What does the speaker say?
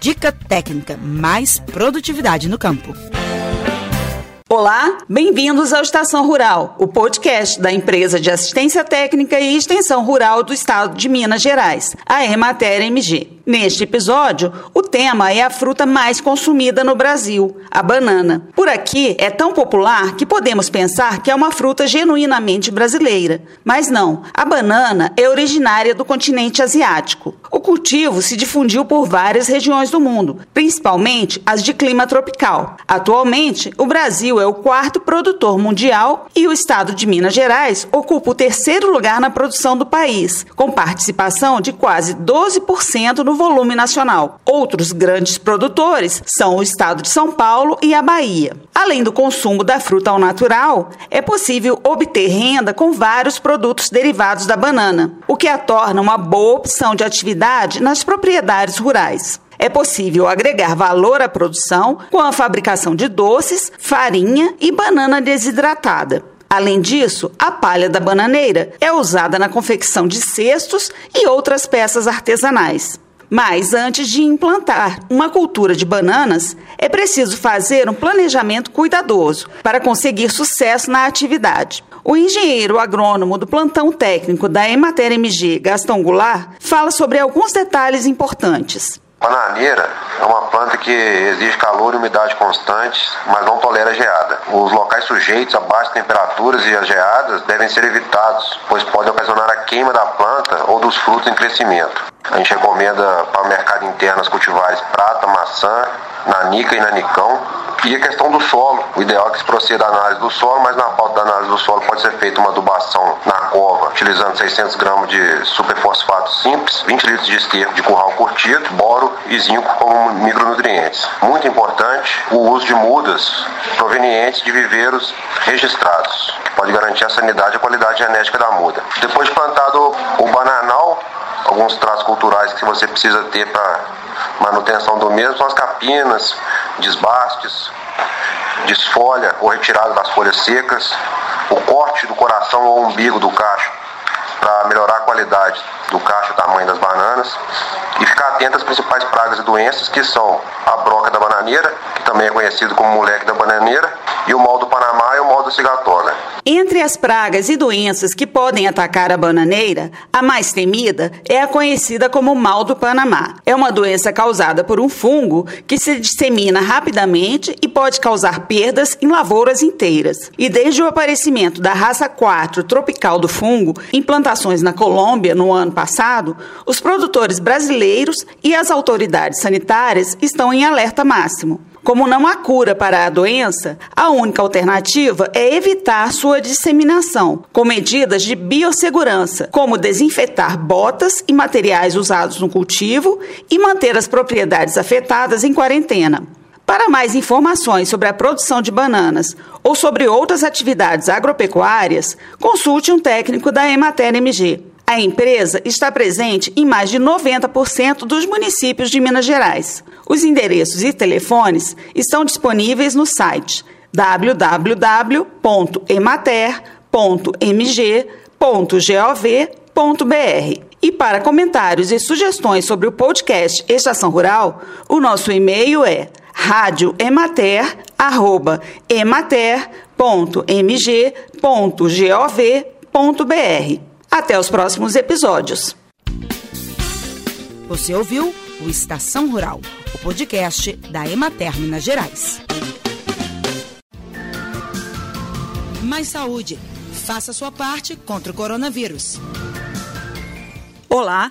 Dica técnica, mais produtividade no campo. Olá, bem-vindos ao Estação Rural, o podcast da empresa de assistência técnica e extensão rural do estado de Minas Gerais, a Emater MG. Neste episódio, o tema é a fruta mais consumida no Brasil, a banana. Por aqui é tão popular que podemos pensar que é uma fruta genuinamente brasileira. Mas não, a banana é originária do continente asiático. O cultivo se difundiu por várias regiões do mundo, principalmente as de clima tropical. Atualmente, o Brasil é o quarto produtor mundial e o estado de Minas Gerais ocupa o terceiro lugar na produção do país, com participação de quase 12% no volume nacional. Outros grandes produtores são o estado de São Paulo e a Bahia. Além do consumo da fruta ao natural, é possível obter renda com vários produtos derivados da banana, o que a torna uma boa opção de atividade nas propriedades rurais. É possível agregar valor à produção com a fabricação de doces, farinha e banana desidratada. Além disso, a palha da bananeira é usada na confecção de cestos e outras peças artesanais. Mas antes de implantar uma cultura de bananas, é preciso fazer um planejamento cuidadoso para conseguir sucesso na atividade. O engenheiro agrônomo do plantão técnico da Emater MG, Gastão Goulart, fala sobre alguns detalhes importantes. Bananeira é uma planta que exige calor e umidade constantes, mas não tolera geada. Os locais sujeitos a baixas temperaturas e as geadas devem ser evitados, pois podem ocasionar a queima da planta ou dos frutos em crescimento. A gente recomenda para o mercado interno as cultivares prata, maçã, nanica e nanicão. E a questão do solo, o ideal é que se proceda a análise do solo, mas na pauta da análise do solo pode ser feita uma adubação na cova, utilizando 600 gramas de superfosfato simples, 20 litros de esterco de curral curtido, boro e zinco como micronutrientes. Muito importante o uso de mudas provenientes de viveiros registrados, que pode garantir a sanidade e a qualidade genética da muda. Depois de plantado o bananal, alguns traços culturais que você precisa ter para manutenção do mesmo são as capinas, desbastes, desfolha ou retirada das folhas secas, o corte do coração ou umbigo do cacho para melhorar a qualidade do cacho tamanho das bananas e ficar atento às principais pragas e doenças que são a broca da bananeira, que também é conhecido como moleque da bananeira, e o mal do Panamá e o mal da cigatona. Entre as pragas e doenças que podem atacar a bananeira, a mais temida é a conhecida como mal do Panamá. É uma doença causada por um fungo que se dissemina rapidamente e pode causar perdas em lavouras inteiras. E desde o aparecimento da raça 4 tropical do fungo em plantações na Colômbia no ano passado, os produtores brasileiros e as autoridades sanitárias estão em alerta máximo. Como não há cura para a doença, a única alternativa é evitar sua disseminação, com medidas de biossegurança, como desinfetar botas e materiais usados no cultivo e manter as propriedades afetadas em quarentena. Para mais informações sobre a produção de bananas ou sobre outras atividades agropecuárias, consulte um técnico da Emater MG. A empresa está presente em mais de 90% dos municípios de Minas Gerais. Os endereços e telefones estão disponíveis no site www.emater.mg.gov.br. E para comentários e sugestões sobre o podcast Estação Rural, o nosso e-mail é radioemater.emater.mg.gov.br. Até os próximos episódios. Você ouviu o Estação Rural, o podcast da Emater Minas Gerais. Mais saúde. Faça sua parte contra o coronavírus. Olá,